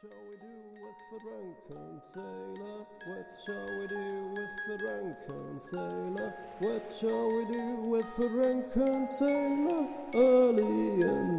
shall we do with the drunken sailor? What shall we do with the drunken sailor? What shall we do with the drunken sailor? Early in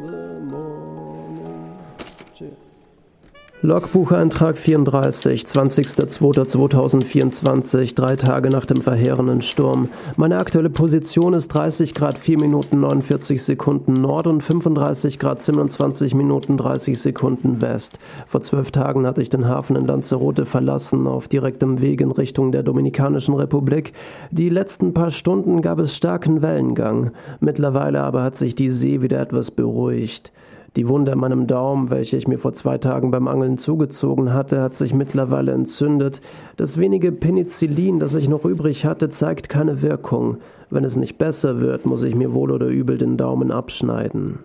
Logbucheintrag 34, 20.02.2024, drei Tage nach dem verheerenden Sturm. Meine aktuelle Position ist 30 Grad 4 Minuten 49 Sekunden Nord und 35 Grad 27 Minuten 30 Sekunden West. Vor zwölf Tagen hatte ich den Hafen in Lanzarote verlassen, auf direktem Weg in Richtung der Dominikanischen Republik. Die letzten paar Stunden gab es starken Wellengang. Mittlerweile aber hat sich die See wieder etwas beruhigt. Die Wunde an meinem Daumen, welche ich mir vor zwei Tagen beim Angeln zugezogen hatte, hat sich mittlerweile entzündet. Das wenige Penicillin, das ich noch übrig hatte, zeigt keine Wirkung. Wenn es nicht besser wird, muss ich mir wohl oder übel den Daumen abschneiden.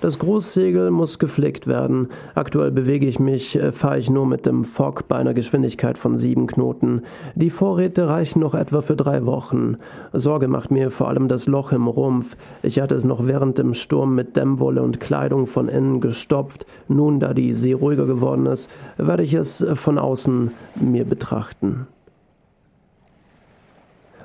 Das Großsegel muss geflickt werden. Aktuell bewege ich mich, äh, fahre ich nur mit dem Fock bei einer Geschwindigkeit von sieben Knoten. Die Vorräte reichen noch etwa für drei Wochen. Sorge macht mir vor allem das Loch im Rumpf. Ich hatte es noch während dem Sturm mit Dämmwolle und Kleidung von innen gestopft. Nun, da die See ruhiger geworden ist, werde ich es von außen mir betrachten.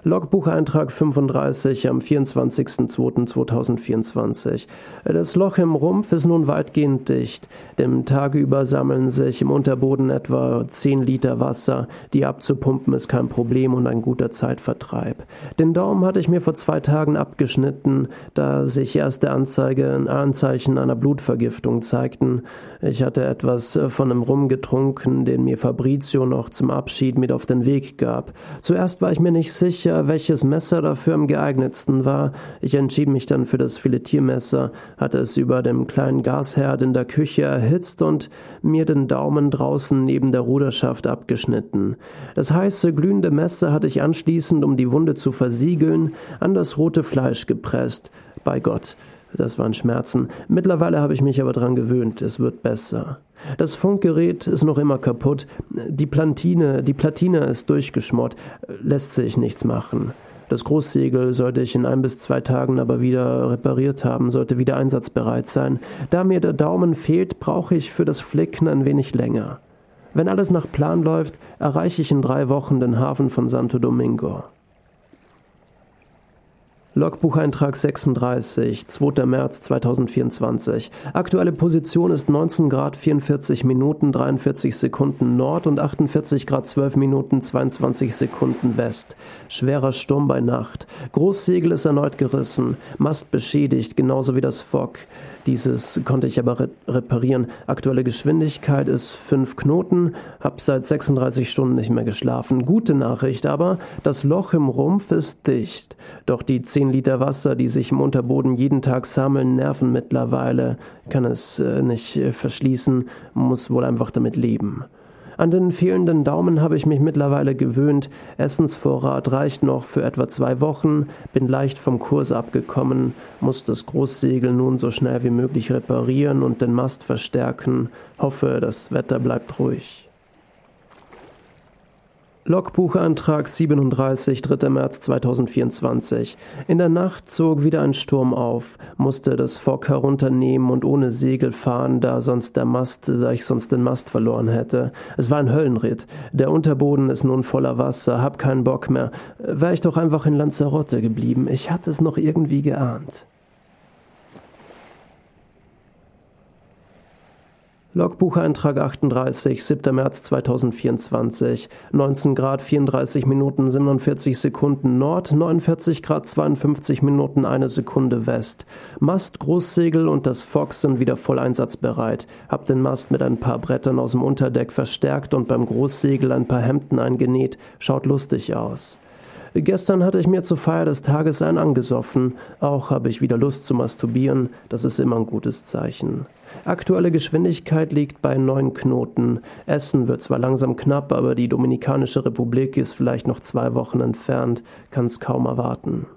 Logbucheintrag 35 am 24.02.2024. Das Loch im Rumpf ist nun weitgehend dicht. Dem Tage über sammeln sich im Unterboden etwa 10 Liter Wasser. Die abzupumpen ist kein Problem und ein guter Zeitvertreib. Den Daumen hatte ich mir vor zwei Tagen abgeschnitten, da sich erste Anzeige, Anzeichen einer Blutvergiftung zeigten. Ich hatte etwas von einem Rum getrunken, den mir Fabrizio noch zum Abschied mit auf den Weg gab. Zuerst war ich mir nicht sicher, sicher, welches Messer dafür am geeignetsten war. Ich entschied mich dann für das Filetiermesser, hatte es über dem kleinen Gasherd in der Küche erhitzt und mir den Daumen draußen neben der Ruderschaft abgeschnitten. Das heiße, glühende Messer hatte ich anschließend, um die Wunde zu versiegeln, an das rote Fleisch gepresst. Bei Gott, das waren Schmerzen. Mittlerweile habe ich mich aber dran gewöhnt, es wird besser. Das Funkgerät ist noch immer kaputt. Die Plantine, die Platine ist durchgeschmort. Lässt sich nichts machen. Das Großsegel sollte ich in ein bis zwei Tagen aber wieder repariert haben, sollte wieder einsatzbereit sein. Da mir der Daumen fehlt, brauche ich für das Flicken ein wenig länger. Wenn alles nach Plan läuft, erreiche ich in drei Wochen den Hafen von Santo Domingo. Logbucheintrag 36, 2. März 2024. Aktuelle Position ist 19 Grad 44 Minuten 43 Sekunden Nord und 48 Grad 12 Minuten 22 Sekunden West. Schwerer Sturm bei Nacht. Großsegel ist erneut gerissen. Mast beschädigt, genauso wie das Fock. Dieses konnte ich aber re reparieren. Aktuelle Geschwindigkeit ist 5 Knoten. Hab seit 36 Stunden nicht mehr geschlafen. Gute Nachricht aber, das Loch im Rumpf ist dicht. Doch die 10 Liter Wasser, die sich im Unterboden jeden Tag sammeln, nerven mittlerweile. Kann es äh, nicht äh, verschließen, muss wohl einfach damit leben. An den fehlenden Daumen habe ich mich mittlerweile gewöhnt. Essensvorrat reicht noch für etwa zwei Wochen, bin leicht vom Kurs abgekommen, muss das Großsegel nun so schnell wie möglich reparieren und den Mast verstärken, hoffe, das Wetter bleibt ruhig. Logbuchantrag 37, 3. März 2024. In der Nacht zog wieder ein Sturm auf, musste das Fock herunternehmen und ohne Segel fahren, da sonst der Mast, da ich sonst den Mast verloren hätte. Es war ein Höllenritt. Der Unterboden ist nun voller Wasser, hab keinen Bock mehr. Wär ich doch einfach in Lanzarote geblieben. Ich hatte es noch irgendwie geahnt. Logbucheintrag 38, 7. März 2024, 19 Grad 34 Minuten 47 Sekunden Nord, 49 Grad 52 Minuten eine Sekunde West. Mast, Großsegel und das Fox sind wieder voll einsatzbereit. Hab den Mast mit ein paar Brettern aus dem Unterdeck verstärkt und beim Großsegel ein paar Hemden eingenäht. Schaut lustig aus. Gestern hatte ich mir zur Feier des Tages einen angesoffen. Auch habe ich wieder Lust zu masturbieren. Das ist immer ein gutes Zeichen. Aktuelle Geschwindigkeit liegt bei neun Knoten. Essen wird zwar langsam knapp, aber die Dominikanische Republik ist vielleicht noch zwei Wochen entfernt, kann es kaum erwarten.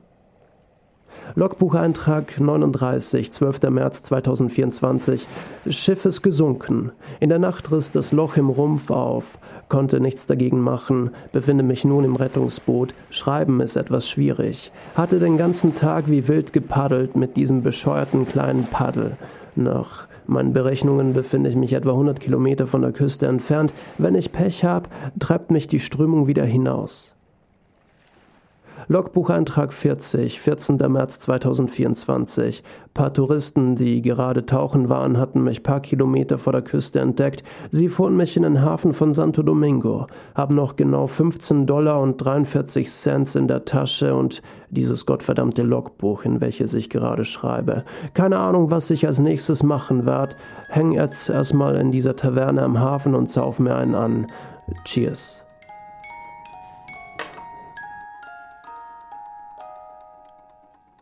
Logbucheintrag 39, 12. März 2024. Schiff ist gesunken. In der Nacht riss das Loch im Rumpf auf. Konnte nichts dagegen machen. Befinde mich nun im Rettungsboot. Schreiben ist etwas schwierig. Hatte den ganzen Tag wie wild gepaddelt mit diesem bescheuerten kleinen Paddel. Nach Meinen Berechnungen befinde ich mich etwa 100 Kilometer von der Küste entfernt. Wenn ich Pech habe, treibt mich die Strömung wieder hinaus. Logbucheintrag 40, 14. März 2024. Paar Touristen, die gerade tauchen waren, hatten mich paar Kilometer vor der Küste entdeckt. Sie fuhren mich in den Hafen von Santo Domingo, haben noch genau 15 Dollar und 43 Cent in der Tasche und dieses gottverdammte Logbuch, in welches ich gerade schreibe. Keine Ahnung, was ich als nächstes machen werde. Häng jetzt erstmal in dieser Taverne am Hafen und sauf mir einen an. Cheers.